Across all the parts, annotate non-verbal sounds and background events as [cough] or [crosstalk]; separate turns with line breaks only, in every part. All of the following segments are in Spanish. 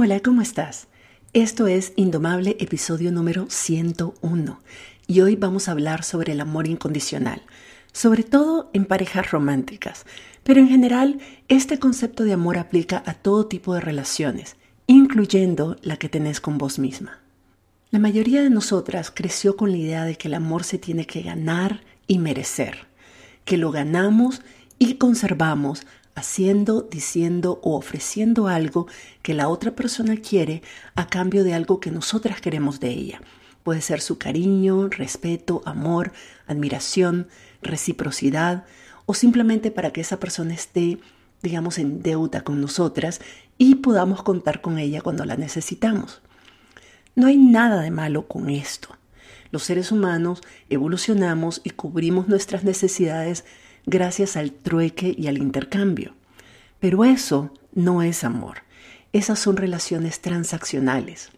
Hola, ¿cómo estás? Esto es Indomable, episodio número 101, y hoy vamos a hablar sobre el amor incondicional, sobre todo en parejas románticas, pero en general este concepto de amor aplica a todo tipo de relaciones, incluyendo la que tenés con vos misma. La mayoría de nosotras creció con la idea de que el amor se tiene que ganar y merecer, que lo ganamos y conservamos haciendo, diciendo o ofreciendo algo que la otra persona quiere a cambio de algo que nosotras queremos de ella. Puede ser su cariño, respeto, amor, admiración, reciprocidad o simplemente para que esa persona esté, digamos, en deuda con nosotras y podamos contar con ella cuando la necesitamos. No hay nada de malo con esto. Los seres humanos evolucionamos y cubrimos nuestras necesidades gracias al trueque y al intercambio. Pero eso no es amor. Esas son relaciones transaccionales.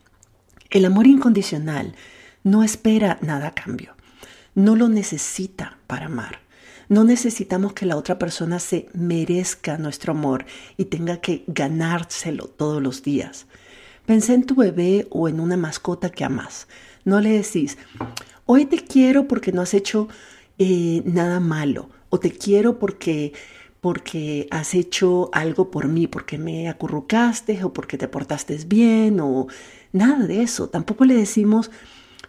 El amor incondicional no espera nada a cambio. No lo necesita para amar. No necesitamos que la otra persona se merezca nuestro amor y tenga que ganárselo todos los días. Pensé en tu bebé o en una mascota que amas. No le decís, hoy te quiero porque no has hecho eh, nada malo o te quiero porque porque has hecho algo por mí, porque me acurrucaste o porque te portaste bien o nada de eso. Tampoco le decimos,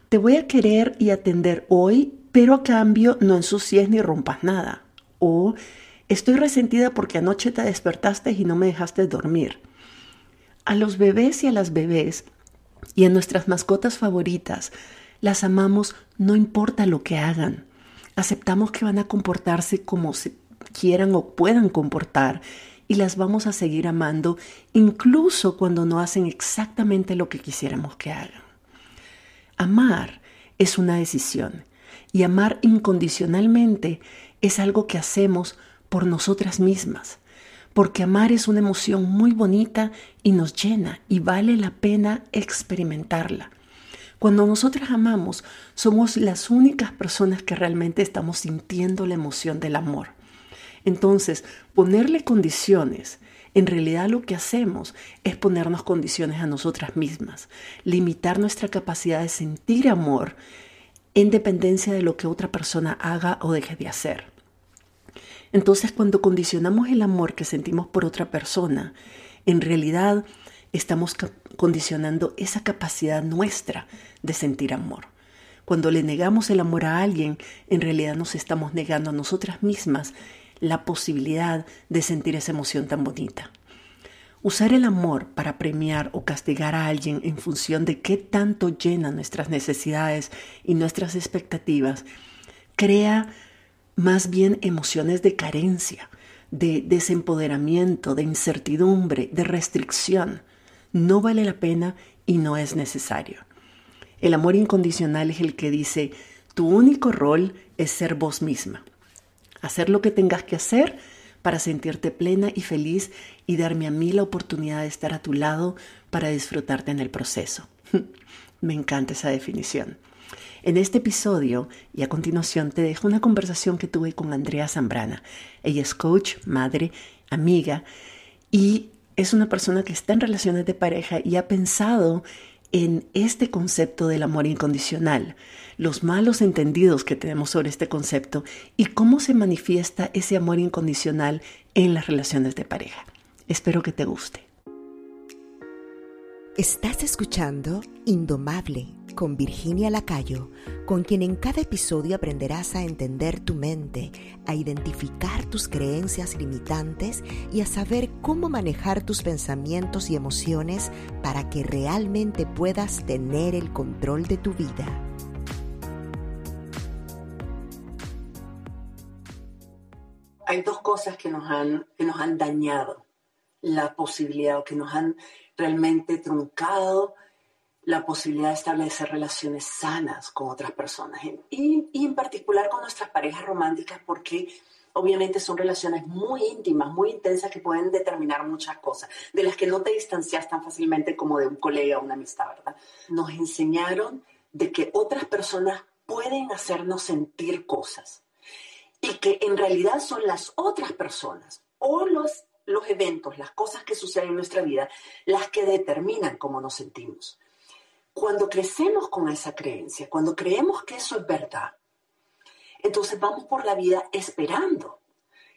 te voy a querer y atender hoy, pero a cambio no ensucies ni rompas nada. O estoy resentida porque anoche te despertaste y no me dejaste dormir. A los bebés y a las bebés y a nuestras mascotas favoritas las amamos no importa lo que hagan aceptamos que van a comportarse como se quieran o puedan comportar y las vamos a seguir amando incluso cuando no hacen exactamente lo que quisiéramos que hagan. Amar es una decisión y amar incondicionalmente es algo que hacemos por nosotras mismas, porque amar es una emoción muy bonita y nos llena y vale la pena experimentarla. Cuando nosotras amamos, somos las únicas personas que realmente estamos sintiendo la emoción del amor. Entonces, ponerle condiciones, en realidad lo que hacemos es ponernos condiciones a nosotras mismas, limitar nuestra capacidad de sentir amor en dependencia de lo que otra persona haga o deje de hacer. Entonces, cuando condicionamos el amor que sentimos por otra persona, en realidad estamos condicionando esa capacidad nuestra de sentir amor. Cuando le negamos el amor a alguien, en realidad nos estamos negando a nosotras mismas la posibilidad de sentir esa emoción tan bonita. Usar el amor para premiar o castigar a alguien en función de qué tanto llena nuestras necesidades y nuestras expectativas crea más bien emociones de carencia, de desempoderamiento, de incertidumbre, de restricción no vale la pena y no es necesario. El amor incondicional es el que dice, tu único rol es ser vos misma, hacer lo que tengas que hacer para sentirte plena y feliz y darme a mí la oportunidad de estar a tu lado para disfrutarte en el proceso. [laughs] Me encanta esa definición. En este episodio y a continuación te dejo una conversación que tuve con Andrea Zambrana. Ella es coach, madre, amiga y es una persona que está en relaciones de pareja y ha pensado en este concepto del amor incondicional, los malos entendidos que tenemos sobre este concepto y cómo se manifiesta ese amor incondicional en las relaciones de pareja. Espero que te guste.
Estás escuchando Indomable con Virginia Lacayo, con quien en cada episodio aprenderás a entender tu mente, a identificar tus creencias limitantes y a saber cómo manejar tus pensamientos y emociones para que realmente puedas tener el control de tu vida.
Hay dos cosas que nos han, que nos han dañado la posibilidad o que nos han realmente truncado la posibilidad de establecer relaciones sanas con otras personas y, en particular con nuestras parejas románticas porque obviamente son relaciones muy íntimas, muy intensas que pueden determinar muchas cosas, de las que no te distancias tan fácilmente como de un colega o una amistad, ¿verdad? Nos enseñaron de que otras personas pueden hacernos sentir cosas y que en realidad son las otras personas o los
los eventos, las cosas que suceden en nuestra vida, las que determinan cómo nos sentimos. Cuando crecemos con esa creencia, cuando creemos que eso es verdad, entonces vamos por la vida esperando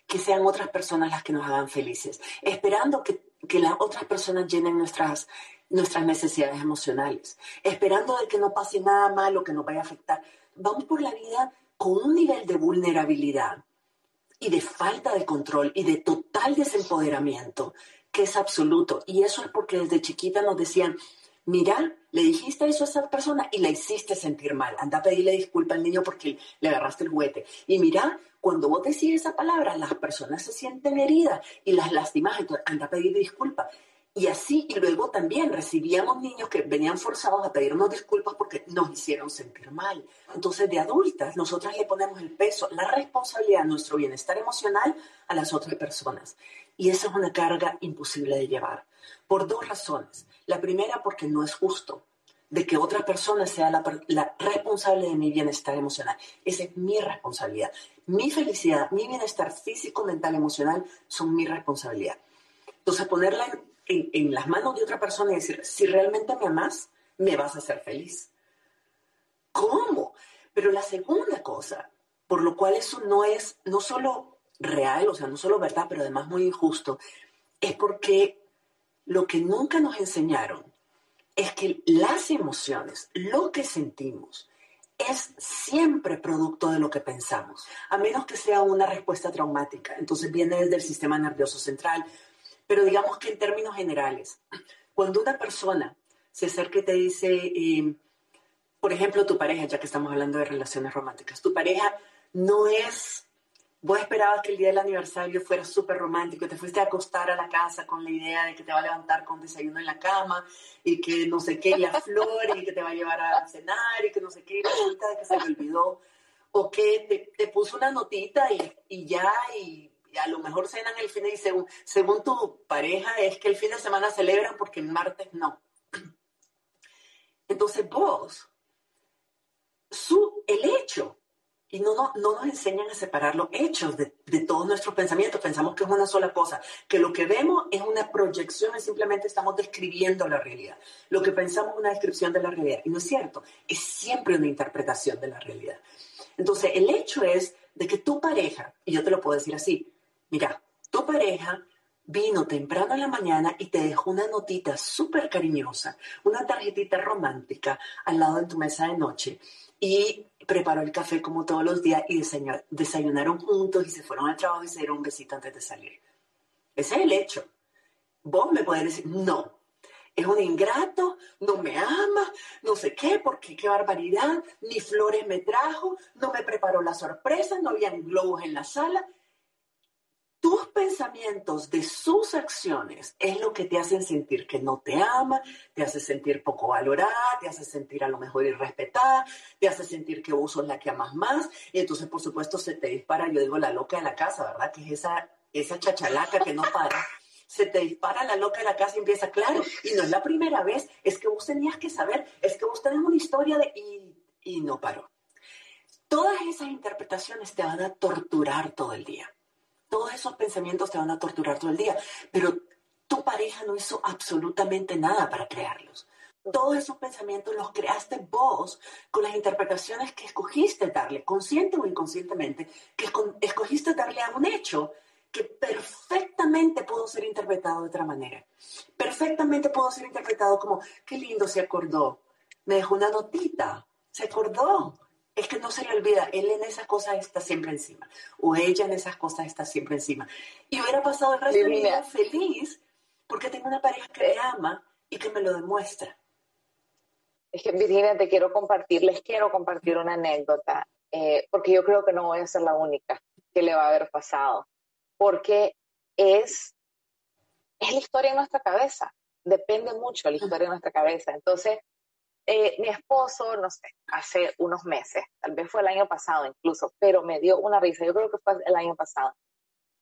que sean otras personas las que nos hagan felices, esperando que, las otras personas llenen nuestras, nuestras necesidades emocionales, esperando de que no pase nada malo que nos vaya a afectar. Vamos por la vida con un nivel de vulnerabilidad y de falta de control y de total desempoderamiento que es absoluto. Y eso es porque desde chiquita nos decían, mira, le dijiste eso a esa persona y la hiciste sentir mal. Anda a pedirle disculpa al niño porque le agarraste el juguete. Y mira, cuando vos decís esa palabra, las personas se sienten heridas y las lastimas, entonces anda a pedir disculpa. Y así, y luego también recibíamos niños que venían forzados a pedirnos disculpas porque nos hicieron sentir mal. Entonces, de adultas, nosotras le ponemos el peso, la responsabilidad nuestro bienestar emocional a las otras personas. Y esa es una carga imposible de llevar, por dos razones. La primera, porque no es justo de que otra persona sea la, la, responsable de mi bienestar emocional. Esa es mi responsabilidad. Mi felicidad, mi bienestar físico, mental, emocional son mi responsabilidad. Entonces, ponerla en en, las manos de otra persona y decir, si realmente me amas, me vas a hacer feliz. ¿Cómo? Pero la segunda cosa, por lo cual eso no es no solo real, o sea, no solo verdad, pero además muy injusto, es porque lo que nunca nos enseñaron es que las emociones, lo que sentimos, es siempre producto de lo que pensamos, a menos que sea una respuesta traumática. Entonces viene desde el sistema nervioso central, pero digamos que en términos generales, cuando una persona se acerca y te dice, eh, por ejemplo, tu pareja, ya que estamos hablando de relaciones románticas, tu pareja no es, vos esperabas que el día del aniversario fuera súper romántico, te fuiste a acostar a la casa con la idea de que te va a levantar con desayuno en la cama y que no sé qué, y las flores, y que te va a llevar a cenar y que no sé qué, y resulta de que se le olvidó, o que te, puso una notita y ya, y a lo mejor cenan el fin de semana, según, tu pareja, es que el fin de semana celebran porque el martes no. Entonces vos, su, el hecho, y no, no, no nos enseñan a separar los hechos de, de todos nuestros pensamientos, pensamos que es una sola cosa, que lo que vemos es una proyección y simplemente estamos describiendo la realidad. Lo que pensamos es una descripción de la realidad, y no es cierto, es siempre una interpretación de la realidad. Entonces, el hecho es de que tu pareja, y yo te lo puedo decir así, Mira, tu pareja vino temprano en la mañana y te dejó una notita súper cariñosa, una tarjetita romántica al lado de tu mesa de noche y preparó el café como todos los días y desayunaron juntos y se fueron al trabajo y se dieron un besito antes de salir. Ese es el hecho. Vos me podés decir, no, es un ingrato, no me ama, no sé qué, porque qué barbaridad, ni flores me trajo, no me preparó la sorpresa, no había globos en la sala tus pensamientos de sus acciones es lo que te hacen sentir que no te ama, te hace sentir poco valorada, te hace sentir a lo mejor irrespetada, te hace sentir que vos sos la que amas más, y entonces por supuesto se te dispara, yo digo la loca de la casa, ¿verdad? Que es esa, esa chachalaca que no para. Se te dispara la loca de la casa y empieza, claro, y no es la primera vez, es que vos tenías que saber, es que vos tenés una historia de... y, y no paró. Todas esas interpretaciones te van a torturar todo el día todos esos pensamientos te van a torturar todo el día, pero tu pareja no hizo absolutamente nada para crearlos. Todos esos pensamientos los creaste vos con las interpretaciones que escogiste darle, consciente o inconscientemente, que escogiste darle a un hecho que perfectamente pudo ser interpretado de otra manera. Perfectamente pudo ser interpretado como, qué lindo se acordó, me dejó una notita, se acordó, es que no se le olvida, él en esas cosas está siempre encima, o ella en esas cosas está siempre encima. Y hubiera pasado el resto de mi vida feliz porque tengo una pareja que me ama y que me lo demuestra.
Es que Virginia, te quiero compartir, les quiero compartir una anécdota, eh, porque yo creo que no voy a ser la única que le va a haber pasado, porque es, es la historia en nuestra cabeza, depende mucho de la historia en nuestra cabeza. Entonces, eh, mi esposo, no sé, hace unos meses, tal vez fue el año pasado incluso, pero me dio una risa, yo creo que fue el año pasado.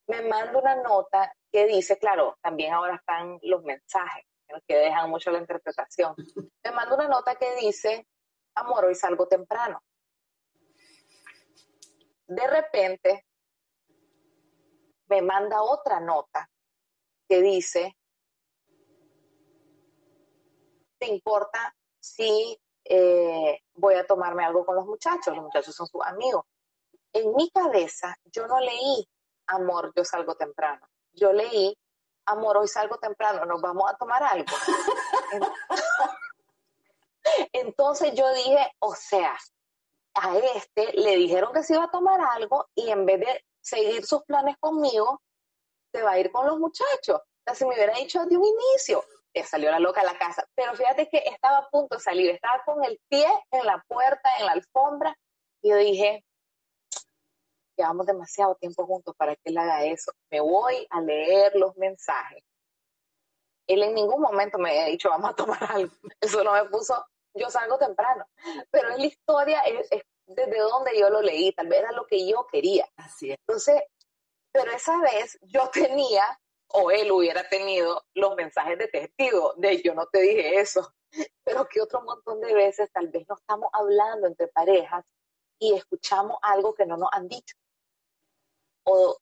Me manda una nota que dice, claro, también ahora están los mensajes, que dejan mucho la interpretación. Me manda una nota que dice, amor, hoy salgo temprano. De repente, me manda otra nota que dice, ¿te importa si eh, voy a tomarme algo con los muchachos? Los muchachos son sus amigos. En mi cabeza yo no leí, amor, yo salgo temprano. Yo leí, amor, hoy salgo temprano, nos vamos a tomar algo. [laughs] Entonces yo dije, o sea, a este le dijeron que se iba a tomar algo y en vez de seguir sus planes conmigo, se va a ir con los muchachos. O sea, si me hubiera dicho de un inicio, salió la loca a la casa. Pero fíjate que estaba a punto de salir, estaba con el pie en la puerta, en la alfombra, y yo dije, llevamos demasiado tiempo juntos para que él haga eso. Me voy a leer los mensajes. Él en ningún momento me ha dicho, vamos a tomar algo. [laughs] Eso no me puso, yo salgo temprano. Pero es la historia, es, desde donde yo lo leí, tal vez era lo que yo quería.
Así es.
Entonces, pero esa vez yo tenía, o él hubiera tenido, los mensajes de testigo de yo no te dije eso. Pero que otro montón de veces tal vez no estamos hablando entre parejas y escuchamos algo que no nos han dicho. O,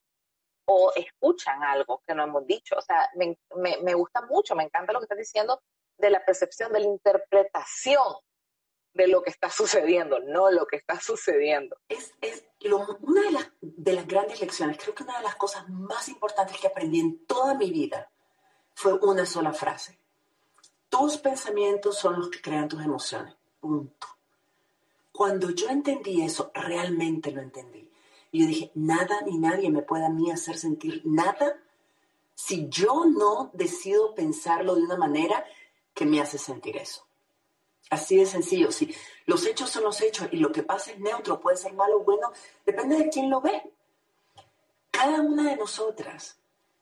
o escuchan algo que no hemos dicho. O sea, me, me, me gusta mucho, me encanta lo que estás diciendo de la percepción, de la interpretación de lo que está sucediendo, no lo que está sucediendo.
Es, es una de las, de las grandes lecciones, creo que una de las cosas más importantes que aprendí en toda mi vida fue una sola frase. Tus pensamientos son los que crean tus emociones. Punto. Cuando yo entendí eso, realmente lo entendí. Y yo dije, nada ni nadie me puede a mí hacer sentir nada si yo no decido pensarlo de una manera que me hace sentir eso. Así de sencillo. Si los hechos son los hechos y lo que pasa es neutro, puede ser malo o bueno, depende de quién lo ve. Cada una de nosotras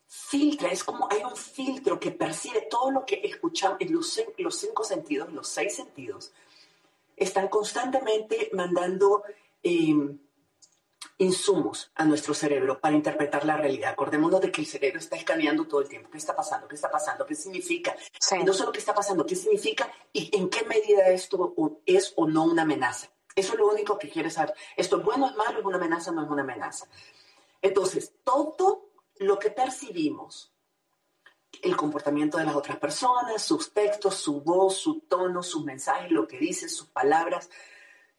filtra, es como hay un filtro que percibe todo lo que escuchamos, los, los cinco sentidos, los seis sentidos, están constantemente mandando eh, insumos a nuestro cerebro para interpretar la realidad. Acordémonos de que el cerebro está escaneando todo el tiempo. ¿Qué está pasando? ¿Qué está pasando? ¿Qué significa? no solo qué está pasando, qué significa y en qué medida esto es o no una amenaza. Eso es lo único que quiere saber. Esto es bueno, es malo, es una amenaza, no es una amenaza. Entonces, todo lo que percibimos, el comportamiento de las otras personas, sus textos, su voz, su tono, sus mensajes, lo que dice, sus palabras,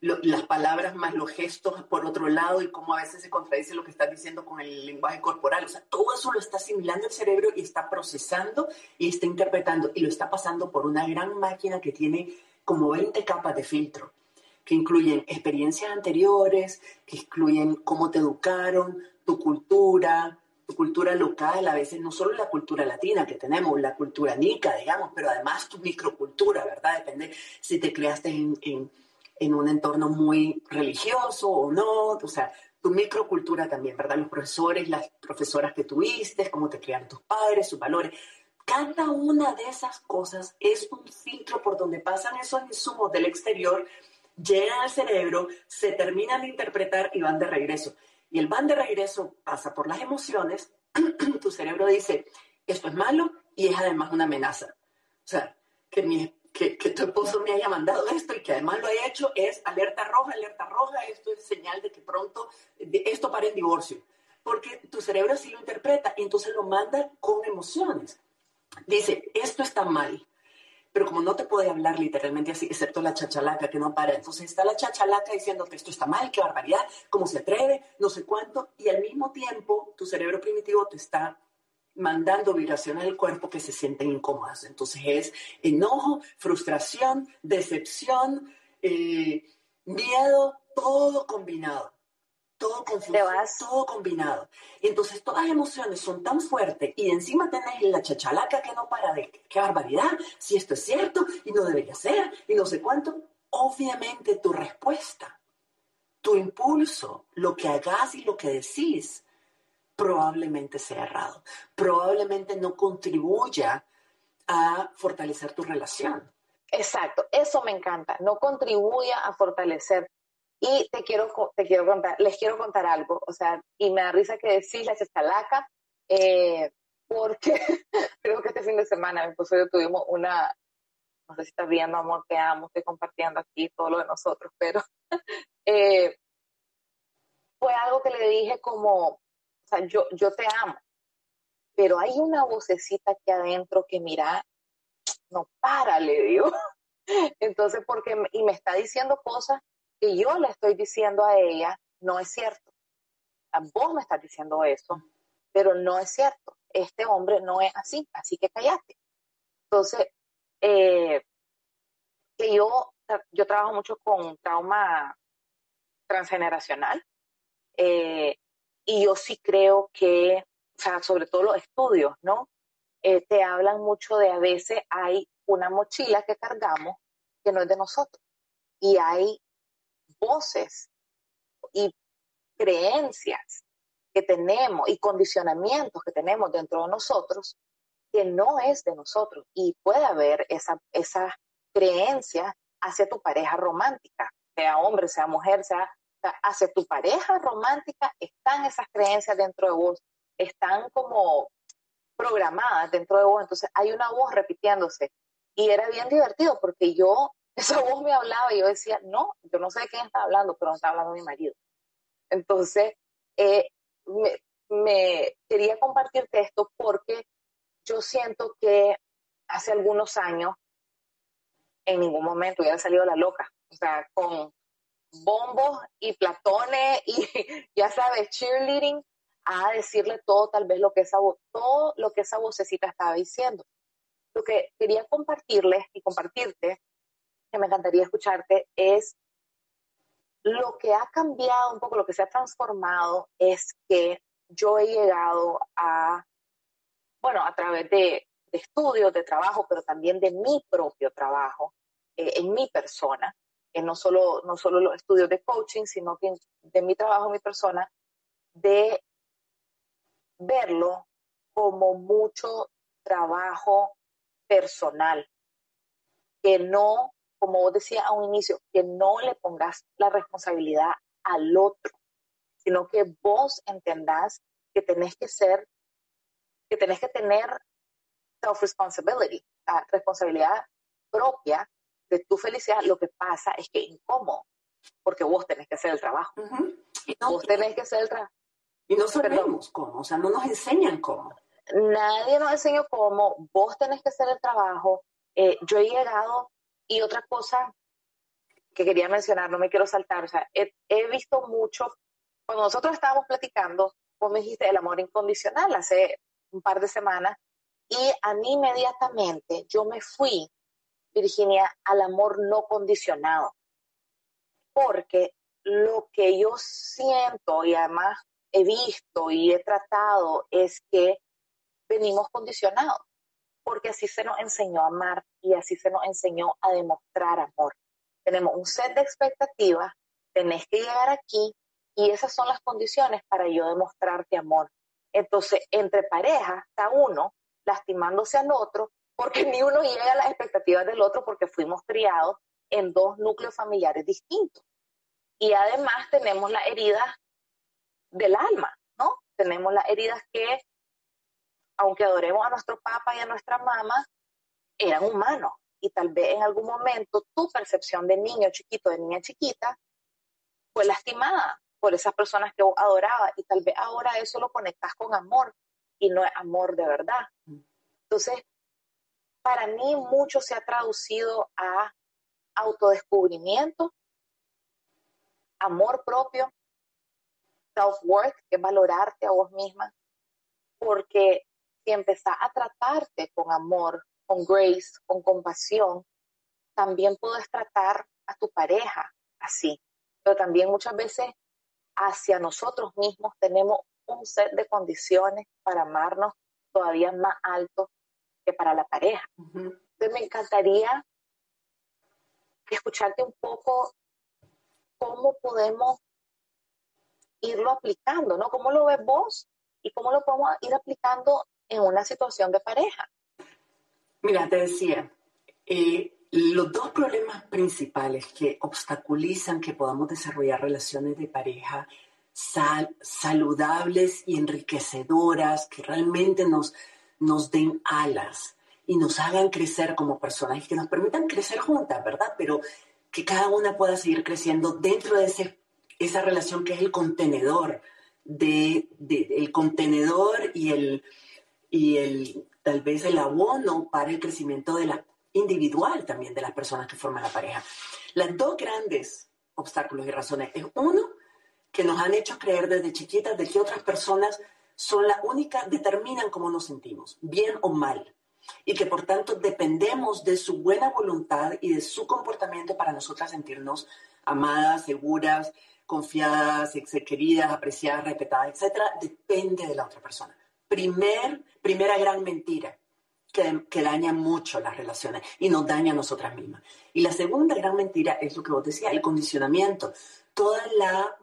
las palabras más los gestos por otro lado y cómo a veces se contradice lo que estás diciendo con el lenguaje corporal. O sea, todo eso lo está asimilando el cerebro y está procesando y está interpretando y lo está pasando por una gran máquina que tiene como 20 capas de filtro, que incluyen experiencias anteriores, que incluyen cómo te educaron, tu cultura, tu cultura local, a veces no solo la cultura latina que tenemos, la cultura nica, digamos, pero además tu microcultura, ¿verdad? Depende si te creaste en un entorno muy religioso o no, o sea, tu microcultura también, ¿verdad? Los profesores, las profesoras que tuviste, cómo te criaron tus padres, sus valores. Cada una de esas cosas es un filtro por donde pasan esos insumos del exterior, llegan al cerebro, se terminan de interpretar y van de regreso. Y el van de regreso pasa por las emociones, [clears throat] tu cerebro dice, esto es malo y es además una amenaza. O sea, que mi que, tu esposo me haya mandado esto y que además lo haya hecho es alerta roja, alerta roja, esto es señal de que pronto esto para en divorcio. Porque tu cerebro así lo interpreta y entonces lo manda con emociones. Dice, esto está mal, pero como no te puede hablar literalmente así, excepto la chachalaca que no para, entonces está la chachalaca diciendo que esto está mal, qué barbaridad, cómo se atreve, no sé cuánto, y al mismo tiempo tu cerebro primitivo te está mandando vibraciones al cuerpo que se sienten incómodas. Entonces es enojo, frustración, decepción, eh, miedo, todo combinado. Todo confuso, todo combinado. Entonces todas las emociones son tan fuertes y encima tenés la chachalaca que no para de qué barbaridad, si esto es cierto y no debería ser y no sé cuánto. Obviamente tu respuesta, tu impulso, lo que hagas y lo que decís, probablemente sea errado, probablemente no contribuya a fortalecer tu relación.
Exacto, eso me encanta, no contribuya a fortalecer. Y te quiero, te quiero contar, les quiero contar algo, o sea, y me da risa que decís la chestalaca, eh, porque [laughs] creo que este fin de semana mi esposo y yo tuvimos una, no sé si estás viendo, amor, te amo, estoy compartiendo aquí todo lo de nosotros, pero [laughs] eh, fue algo que le dije como, sea, yo, yo te amo. pero hay una vocecita aquí adentro que mira, no para, le digo. [laughs] Entonces, porque, y me está diciendo cosas que yo le estoy diciendo a ella, no es cierto. Vos me estás diciendo eso, pero no es cierto. Este hombre no es así, así que callate. Entonces, eh, que yo, yo trabajo mucho con trauma transgeneracional eh, y yo sí creo que, o sea, sobre todo los estudios, ¿no? Eh, te hablan mucho de a veces hay una mochila que cargamos que no es de nosotros y hay voces y creencias que tenemos y condicionamientos que tenemos dentro de nosotros que no es de nosotros y puede haber esa, esa creencia hacia tu pareja romántica, sea hombre, sea mujer, sea, hacia tu pareja romántica, están esas creencias dentro de vos, están como programadas dentro de vos, entonces hay una voz repitiéndose y era bien divertido porque yo, [laughs] esa voz me hablaba y yo decía, no, yo no sé de quién está hablando, pero no está hablando mi marido. Entonces, eh, me, quería compartirte esto porque yo siento que hace algunos años en ningún momento hubiera salido la loca, o sea, con bombos y platones y [laughs] ya sabes, cheerleading, a decirle todo tal vez lo que esa todo lo que esa vocecita estaba diciendo. Lo que quería compartirles y compartirte, que me encantaría escucharte, es lo que ha cambiado un poco, lo que se ha transformado es que yo he llegado a, bueno, a través de, estudios, de trabajo, pero también de mi propio trabajo, eh, en mi persona, eh, no, solo, no solo los estudios de coaching, sino que de mi trabajo, mi persona, de verlo como mucho trabajo personal, que no como vos decías a un inicio, que no le pongas la responsabilidad al otro, sino que vos entendás que tenés que ser, que tenés que tener self-responsibility, la responsabilidad propia de tu felicidad. Lo que pasa es que es incómodo, porque vos tenés que hacer el trabajo. y vos tenés que hacer el trabajo.
Y no sabemos cómo, o sea, no nos enseñan cómo.
Nadie nos enseñó cómo, vos tenés que hacer el trabajo. Eh, yo he llegado y otra cosa que quería mencionar, no me quiero saltar, o sea, he, visto mucho, cuando nosotros estábamos platicando, vos me dijiste el amor incondicional hace un par de semanas, y a mí inmediatamente yo me fui, Virginia, al amor no condicionado, porque lo que yo siento y además he visto y he tratado es que venimos condicionados porque así se nos enseñó a amar y así se nos enseñó a demostrar amor. Tenemos un set de expectativas, tenés que llegar aquí y esas son las condiciones para yo demostrarte amor. Entonces, entre parejas está uno lastimándose al otro porque ni uno llega a las expectativas del otro porque fuimos criados en dos núcleos familiares distintos. Y además tenemos las heridas del alma, ¿no? Tenemos las heridas que aunque adoremos a nuestro papá y a nuestra mamá, eran humanos. Y tal vez en algún momento tu percepción de niño chiquito, de niña chiquita, fue lastimada por esas personas que vos adorabas. Y tal vez ahora eso lo conectas con amor y no es amor de verdad. Entonces, para mí mucho se ha traducido a autodescubrimiento, amor propio, self-worth, que es valorarte a vos misma, porque si empezás a tratarte con amor, con grace, con compasión, también puedes tratar a tu pareja así. Pero también muchas veces hacia nosotros mismos tenemos un set de condiciones para amarnos todavía más alto que para la pareja. Entonces me encantaría escucharte un poco cómo podemos irlo aplicando, ¿no? ¿Cómo lo ves vos y cómo lo podemos ir aplicando en una situación de pareja.
Mira, te decía, eh, los dos problemas principales que obstaculizan que podamos desarrollar relaciones de pareja saludables y enriquecedoras, que realmente nos, nos den alas y nos hagan crecer como personas y que nos permitan crecer juntas, ¿verdad? Pero que cada una pueda seguir creciendo dentro de ese, esa relación que es el contenedor, de, el contenedor y el, y el, tal vez el abono para el crecimiento de la individual también de las personas que forman la pareja. Las dos grandes obstáculos y razones es uno, que nos han hecho creer desde chiquitas de que otras personas son la única, determinan cómo nos sentimos, bien o mal, y que por tanto dependemos de su buena voluntad y de su comportamiento para nosotras sentirnos amadas, seguras, confiadas, queridas, apreciadas, respetadas, etcétera, depende de la otra persona. Primer, primera gran mentira que, que, daña mucho las relaciones y nos daña a nosotras mismas. Y la segunda gran mentira es lo que vos decías, el condicionamiento. Toda la,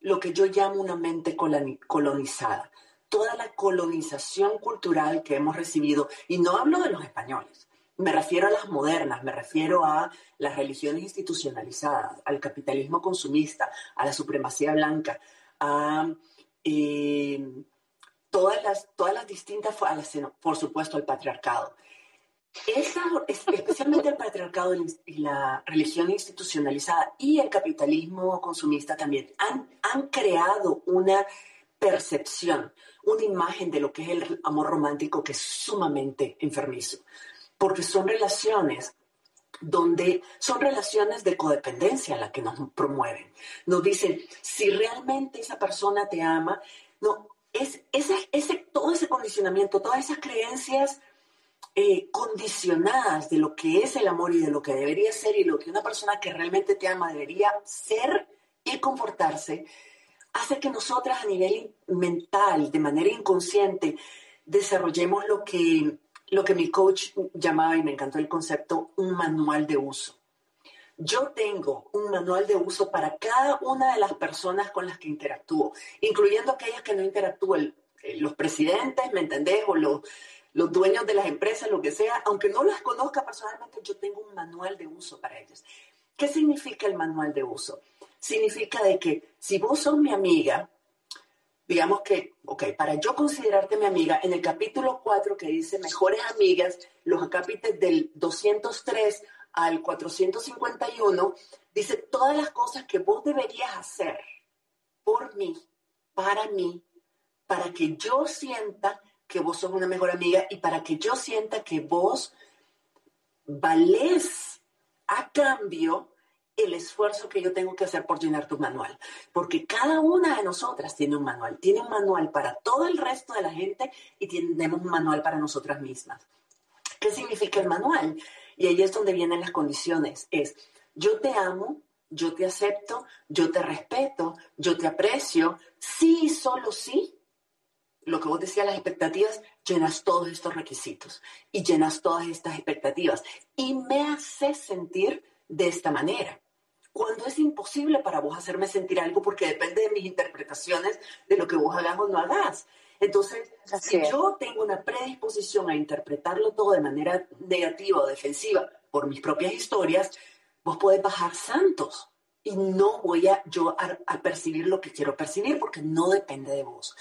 lo que yo llamo una mente colonizada. Toda la colonización cultural que hemos recibido, y no hablo de los españoles, me refiero a las modernas, me refiero a las religiones institucionalizadas, al capitalismo consumista, a la supremacía blanca, a eh, todas, las, todas las distintas, por supuesto, al patriarcado. Esa, especialmente el patriarcado y la religión institucionalizada y el capitalismo consumista también han, han creado una percepción, una imagen de lo que es el amor romántico que es sumamente enfermizo porque son relaciones donde son relaciones de codependencia las que nos promueven. Nos dicen, si realmente esa persona te ama, no, es ese, ese, todo ese condicionamiento, todas esas creencias eh, condicionadas de lo que es el amor y de lo que debería ser y lo que una persona que realmente te ama debería ser y comportarse, hace que nosotras a nivel mental, de manera inconsciente, desarrollemos lo que lo que mi coach llamaba, y me encantó el concepto, un manual de uso. Yo tengo un manual de uso para cada una de las personas con las que interactúo, incluyendo aquellas que no interactúan, eh, los presidentes, ¿me entendés? O los, los dueños de las empresas, lo que sea, aunque no las conozca personalmente, yo tengo un manual de uso para ellos. ¿Qué significa el manual de uso? Significa de que si vos sos mi amiga, digamos que, ok, para yo considerarte mi amiga, en el capítulo 4 que dice mejores amigas, los capítulos del 203 al 451, dice todas las cosas que vos deberías hacer por mí, para mí, para que yo sienta que vos sos una mejor amiga y para que yo sienta que vos valés a cambio el esfuerzo que yo tengo que hacer por llenar tu manual. Porque cada una de nosotras tiene un manual. Tiene un manual para todo el resto de la gente y tenemos un manual para nosotras mismas. ¿Qué significa el manual? Y ahí es donde vienen las condiciones. Es, yo te amo, yo te acepto, yo te respeto, yo te aprecio. Sí y solo sí. Lo que vos decías, las expectativas, llenas todos estos requisitos y llenas todas estas expectativas. Y me haces sentir de esta manera cuando es imposible para vos hacerme sentir algo porque depende de mis interpretaciones de lo que vos hagas o no hagas. Entonces, si yo tengo una predisposición a interpretarlo todo de manera negativa o defensiva por mis propias historias, vos podés bajar santos y no voy a yo a, percibir lo que quiero percibir porque no depende de vos.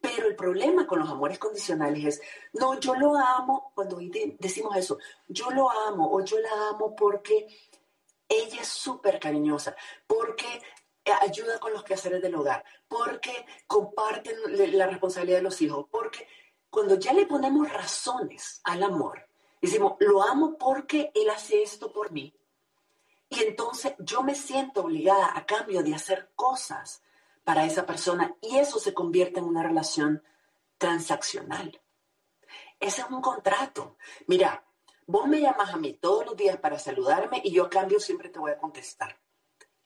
Pero el problema con los amores condicionales es, no, yo lo amo, cuando decimos eso, yo lo amo o yo la amo porque ella es súper cariñosa porque ayuda con los quehaceres del hogar, porque comparten la responsabilidad de los hijos, porque cuando ya le ponemos razones al amor, decimos, lo amo porque él hace esto por mí. Y entonces yo me siento obligada a cambio de hacer cosas para esa persona y eso se convierte en una relación transaccional. Ese es un contrato. Mira, Vos me llamas a mí todos los días para saludarme y yo a cambio siempre te voy a contestar.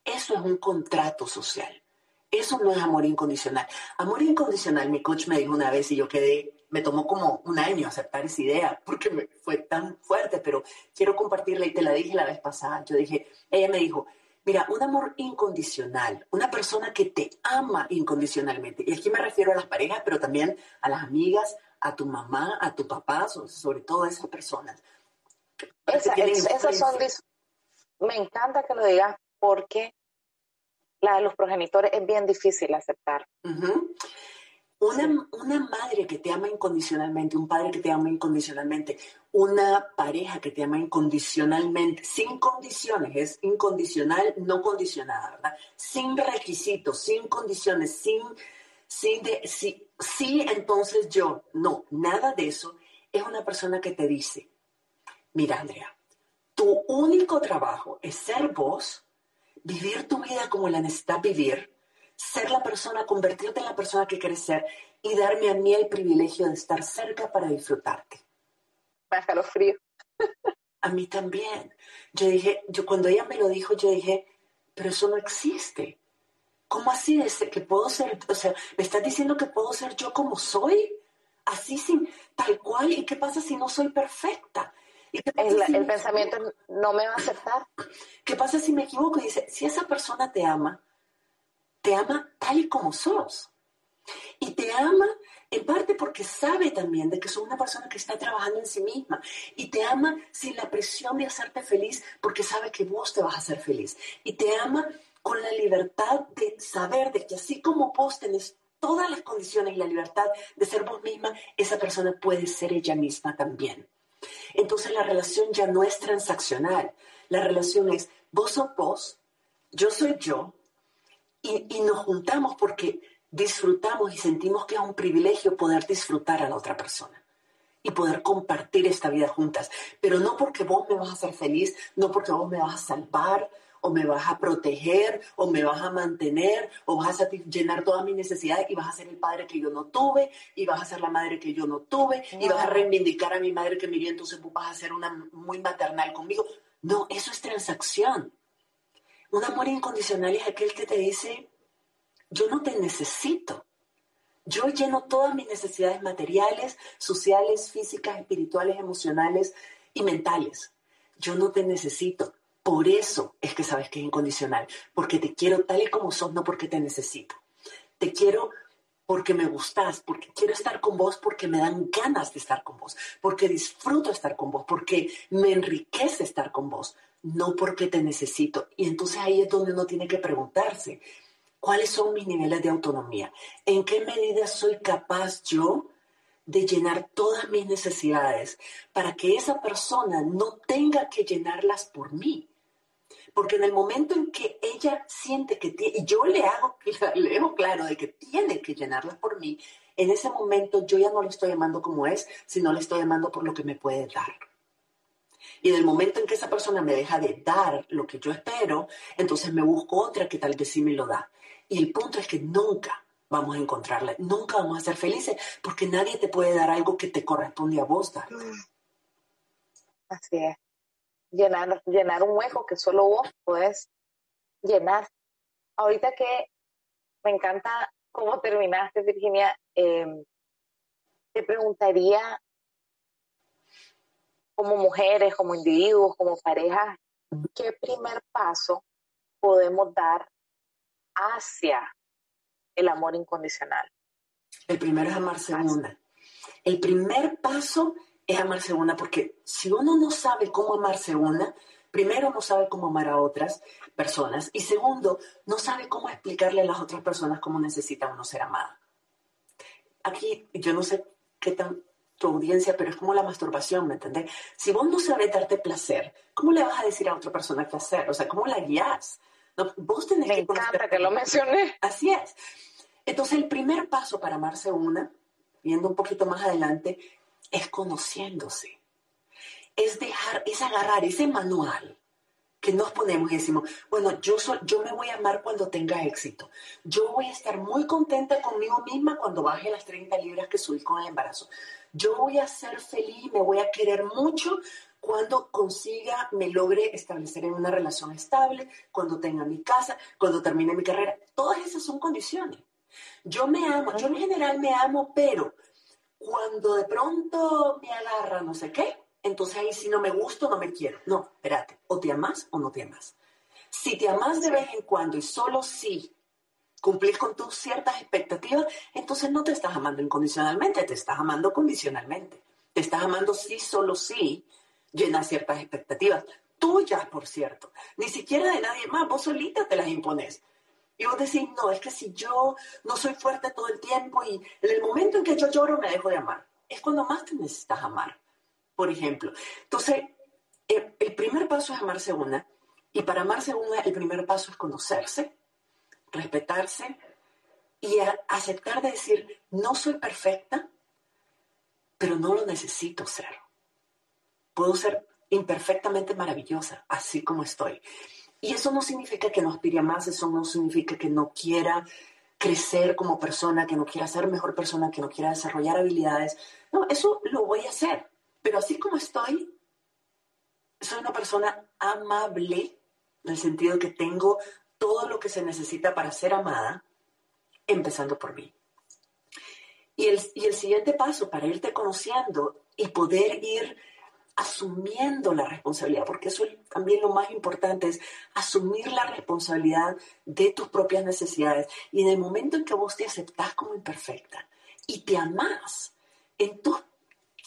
Eso es un contrato social. Eso no es amor incondicional. Amor incondicional, mi coach me dijo una vez y yo quedé, me tomó como un año aceptar esa idea porque me fue tan fuerte, pero quiero compartirla y te la dije la vez pasada. Yo dije, ella me dijo, mira, un amor incondicional, una persona que te ama incondicionalmente, y aquí me refiero a las parejas, pero también a las amigas, a tu mamá, a tu papá, sobre todo a esas personas
esas son me encanta que lo digas porque la de los progenitores es bien difícil aceptar.
Una, una, madre que te ama incondicionalmente, un padre que te ama incondicionalmente, una pareja que te ama incondicionalmente, sin condiciones, es incondicional, no condicionada, ¿verdad? Sin requisitos, sin condiciones, sin, sin, de, sí, entonces yo. No, nada de eso. Es una persona que te dice, mira, Andrea, tu único trabajo es ser vos, vivir tu vida como la necesitas vivir, ser la persona, convertirte en la persona que quieres ser y darme a mí el privilegio de estar cerca para disfrutarte.
Me los frío.
a mí también. Yo dije, yo cuando ella me lo dijo, yo dije, pero eso no existe. ¿Cómo así es que puedo ser, o sea, me estás diciendo que puedo ser yo como soy? Así sin tal cual, ¿y qué pasa si no soy perfecta?
El, pensamiento no me va a aceptar.
¿Qué pasa si me equivoco? Y dice, si esa persona te ama, te ama tal y como sos. Y te ama en parte porque sabe también de que sos una persona que está trabajando en sí misma. Y te ama sin la presión de hacerte feliz porque sabe que vos te vas a hacer feliz. Y te ama con la libertad de saber de que así como vos tenés todas las condiciones y la libertad de ser vos misma, esa persona puede ser ella misma también. Entonces la relación ya no es transaccional. La relación es vos sos vos, yo soy yo, y, y nos juntamos porque disfrutamos y sentimos que es un privilegio poder disfrutar a la otra persona y poder compartir esta vida juntas. Pero no porque vos me vas a hacer feliz, no porque vos me vas a salvar, o me vas a proteger, o me vas a mantener, o vas a llenar todas mis necesidades y vas a ser el padre que yo no tuve, y vas a ser la madre que yo no tuve, y vas a reivindicar a mi madre que me vio, entonces vas a ser una muy maternal conmigo. No, eso es transacción. Un amor incondicional es aquel que te dice, yo no te necesito. Yo lleno todas mis necesidades materiales, sociales, físicas, espirituales, emocionales y mentales. Yo no te necesito. Por eso es que sabes que es incondicional, porque te quiero tal y como sos, no porque te necesito. Te quiero porque me gustas, porque quiero estar con vos, porque me dan ganas de estar con vos, porque disfruto estar con vos, porque me enriquece estar con vos, no porque te necesito. Y entonces ahí es donde uno tiene que preguntarse, ¿cuáles son mis niveles de autonomía? ¿En qué medida soy capaz yo de llenar todas mis necesidades para que esa persona no tenga que llenarlas por mí? Porque en el momento en que ella siente que tiene, y yo le hago, [laughs] le hago claro de que tiene que llenarlas por mí, en ese momento yo ya no le estoy llamando como es, sino le estoy llamando por lo que me puede dar. Y en el momento en que esa persona me deja de dar lo que yo espero, entonces me busco otra que tal vez sí me lo da. Y el punto es que nunca vamos a encontrarla, nunca vamos a ser felices, porque nadie te puede dar algo que te corresponde a vos dar.
Así es llenar, llenar un hueco que solo vos puedes llenar. Ahorita que me encanta cómo terminaste, Virginia, em, te preguntaría, como mujeres, como individuos, como parejas, ¿qué primer paso podemos dar hacia el amor incondicional?
El primero es amarse una. El primer paso es amarse una, porque si uno no sabe cómo amarse una, primero no sabe cómo amar a otras personas y segundo, no sabe cómo explicarle a las otras personas cómo necesita uno ser amada. Aquí yo no sé qué tan tu audiencia, pero es como la masturbación, ¿me entendés? Si vos no sabes darte placer, ¿cómo le vas a decir a otra persona qué hacer? O sea, ¿cómo la guías? No, vos tenés
Me encanta que lo mencioné.
Así es. Entonces, el primer paso para amarse una, viendo un poquito más adelante, es conociéndose. Es dejar, es agarrar ese manual que nos ponemos y decimos, bueno, yo, yo me voy a amar cuando tenga éxito. Yo voy a estar muy contenta conmigo misma cuando baje las 30 libras que subí con el embarazo. Yo voy a ser feliz, me voy a querer mucho cuando consiga, me logre establecer en una relación estable, cuando tenga mi casa, cuando termine mi carrera. Todas esas son condiciones. Yo me amo, yo en general me amo, pero cuando de pronto me agarra no sé qué, entonces ahí si no me gusto, no me quiero. No, espérate, o te amas o no te amas. Si te amas de vez en cuando y solo si cumplís con tus ciertas expectativas, entonces no te estás amando incondicionalmente, te estás amando condicionalmente. Te estás amando sí, solo sí, llenas ciertas expectativas. Tuyas, por cierto. Ni siquiera de nadie más, vos solita te las impones. Y vos decís, no, es que si yo no soy fuerte todo el tiempo y en el momento en que yo lloro me dejo de amar, es cuando más te necesitas amar, por ejemplo. Entonces, el, el primer paso es amarse una, y para amarse una, el primer paso es conocerse, respetarse, y aceptar de decir, no soy perfecta, pero no lo necesito ser. Puedo ser imperfectamente maravillosa, así como estoy. Y eso no significa que no aspire más, eso no significa que no quiera crecer como persona, que no quiera ser mejor persona, que no quiera desarrollar habilidades. No, eso lo voy a hacer. Pero así como estoy, soy una persona amable, en el sentido que tengo todo lo que se necesita para ser amada, empezando por mí. Y el, y el siguiente paso para irte conociendo y poder ir asumiendo la responsabilidad, porque eso también lo más importante es asumir la responsabilidad de tus propias necesidades. Y en el momento en que vos te aceptás como imperfecta y te amás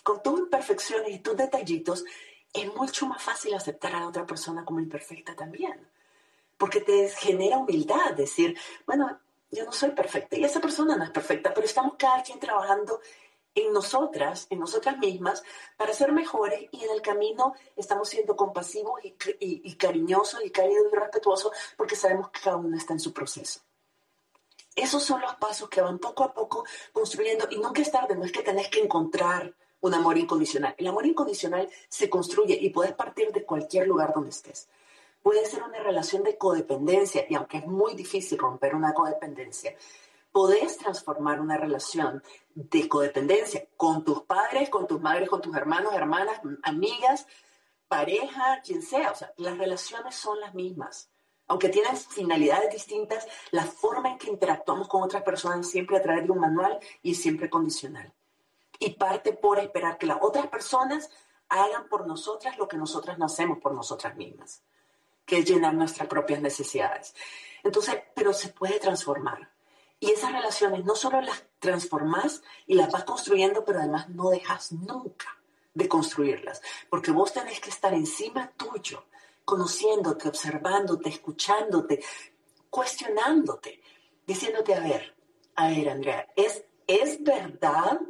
con tus imperfecciones y tus detallitos, es mucho más fácil aceptar a la otra persona como imperfecta también. Porque te genera humildad decir, bueno, yo no soy perfecta y esa persona no es perfecta, pero estamos cada quien trabajando en nosotras, en nosotras mismas, para ser mejores y en el camino estamos siendo compasivos y, cariñosos y cálidos y respetuosos porque sabemos que cada uno está en su proceso. Esos son los pasos que van poco a poco construyendo y nunca es tarde, no es que tenés que encontrar un amor incondicional. El amor incondicional se construye y puedes partir de cualquier lugar donde estés puede ser una relación de codependencia y aunque es muy difícil romper una codependencia, podés transformar una relación de codependencia con tus padres, con tus madres, con tus hermanos, hermanas, amigas, pareja, quien sea. O sea, las relaciones son las mismas. Aunque tienen finalidades distintas, la forma en que interactuamos con otras personas siempre a través de un manual y siempre condicional. Y parte por esperar que las otras personas hagan por nosotras lo que nosotras no hacemos por nosotras mismas que es llenar nuestras propias necesidades. Entonces, pero se puede transformar. Y esas relaciones no solo las transformas y las vas construyendo, pero además no dejas nunca de construirlas, porque vos tenés que estar encima tuyo, conociéndote, observándote, escuchándote, cuestionándote, diciéndote, a ver, a ver, Andrea, ¿es, es verdad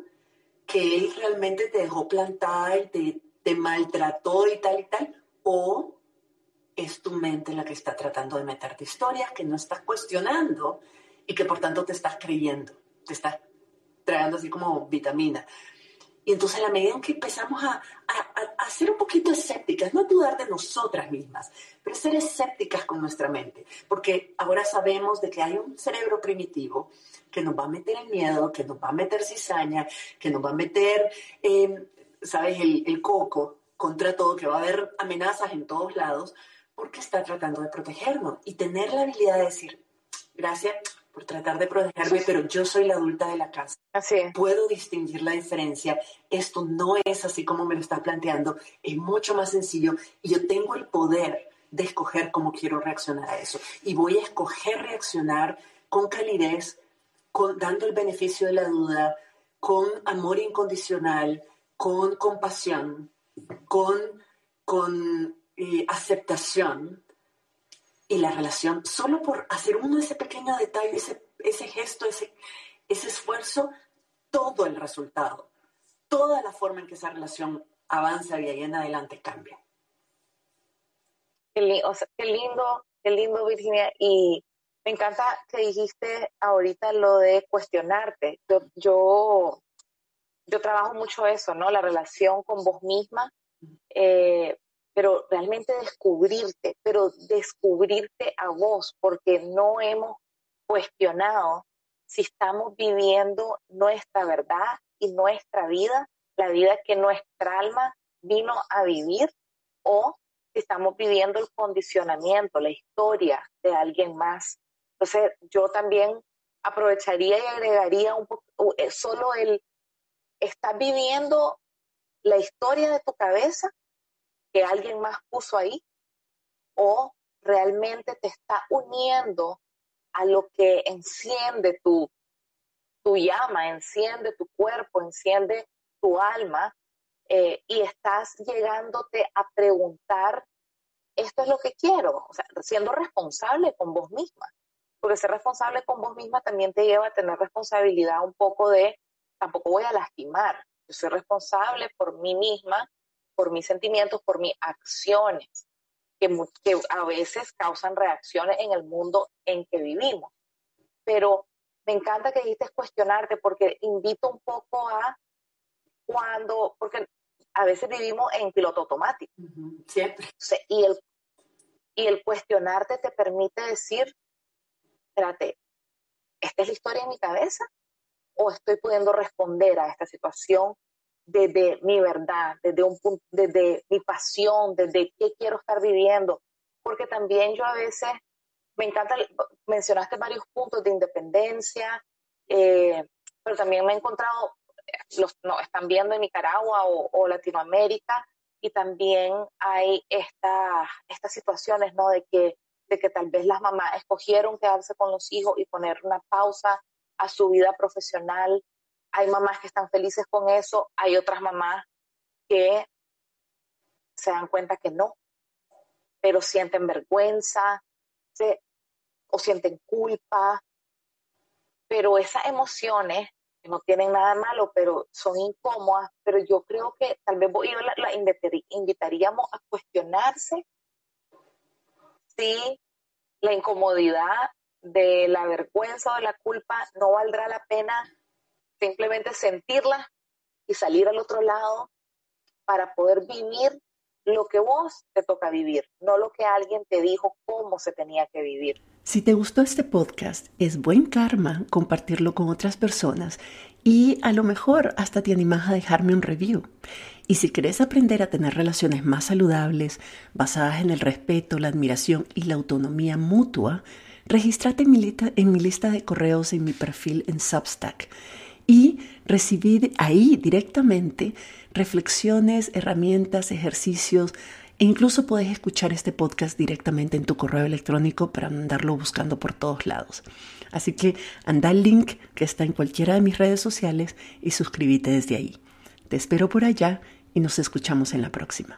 que él realmente te dejó plantada y te, te maltrató y tal y tal? ¿O es tu mente la que está tratando de meterte historias que no estás cuestionando y que por tanto te estás creyendo, te estás trayendo así como vitamina. Y entonces a la medida en que empezamos a, a, ser un poquito escépticas, no dudar de nosotras mismas, pero ser escépticas con nuestra mente, porque ahora sabemos de que hay un cerebro primitivo que nos va a meter el miedo, que nos va a meter cizaña, que nos va a meter, eh, ¿sabes?, el, el coco contra todo, que va a haber amenazas en todos lados, porque está tratando de protegernos y tener la habilidad de decir, gracias por tratar de protegerme, pero yo soy la adulta de la casa.
Así
Puedo distinguir la diferencia. Esto no es así como me lo está planteando, es mucho más sencillo y yo tengo el poder de escoger cómo quiero reaccionar a eso. Y voy a escoger reaccionar con calidez, con, dando el beneficio de la duda, con amor incondicional, con compasión, con, con aceptación y la relación, solo por hacer uno ese pequeño detalle, ese, ese gesto, ese, ese esfuerzo, todo el resultado, toda la forma en que esa relación avanza y ahí en adelante cambia.
Qué, lindo, qué lindo, Virginia. Y me encanta que dijiste ahorita lo de cuestionarte. Yo, yo, yo trabajo mucho eso, ¿no? La relación con vos misma. Eh, pero realmente descubrirte, pero descubrirte a vos, porque no hemos cuestionado si estamos viviendo nuestra verdad y nuestra vida, la vida que nuestra alma vino a vivir, o si estamos viviendo el condicionamiento, la historia de alguien más. Entonces, yo también aprovecharía y agregaría un poco, eh, solo el, estás viviendo la historia de tu cabeza que alguien más puso ahí o realmente te está uniendo a lo que enciende tu, tu llama, enciende tu cuerpo, enciende tu alma eh, y estás llegándote a preguntar, esto es lo que quiero, siendo responsable con vos misma, porque ser responsable con vos misma también te lleva a tener responsabilidad un poco de, tampoco voy a lastimar, yo soy responsable por mí misma por mis sentimientos, por mis acciones, que, que a veces causan reacciones en el mundo en que vivimos. Pero me encanta que dices cuestionarte porque invito un poco a cuando, porque a veces vivimos en piloto automático.
Siempre.
y, el, y el cuestionarte te permite decir, espérate, ¿esta es la historia en mi cabeza? ¿O estoy pudiendo responder a esta situación desde mi verdad, desde, un desde mi pasión, desde qué quiero estar viviendo? Porque también yo a veces, me encanta, mencionaste varios puntos de independencia, eh, pero también me he encontrado los no, están viendo en Nicaragua o, Latinoamérica y también hay esta, estas situaciones, ¿no? De que, de que tal vez las mamás escogieron quedarse con los hijos y poner una pausa a su vida profesional. Hay mamás que están felices con eso, hay otras mamás que se dan cuenta que no, pero sienten vergüenza o sienten culpa, pero esas emociones no tienen nada malo, pero son incómodas, pero yo creo que tal vez yo la, la invitaríamos a cuestionarse si la incomodidad de la vergüenza o de la culpa no valdrá la pena simplemente sentirla y salir al otro lado para poder vivir lo que vos te toca vivir, no lo que alguien te dijo cómo se tenía que vivir.
Si te gustó este podcast, es buen karma compartirlo con otras personas y a lo mejor hasta te animas a dejarme un review. Y si quieres aprender a tener relaciones más saludables, basadas en el respeto, la admiración y la autonomía mutua, regístrate en mi, lista, en mi lista de correos en mi perfil en Substack y recibir ahí directamente reflexiones, herramientas, ejercicios e incluso puedes escuchar este podcast directamente en tu correo electrónico para andarlo buscando por todos lados. Así que anda al link que está en cualquiera de mis redes sociales y suscríbete desde ahí. Te espero por allá y nos escuchamos en la próxima.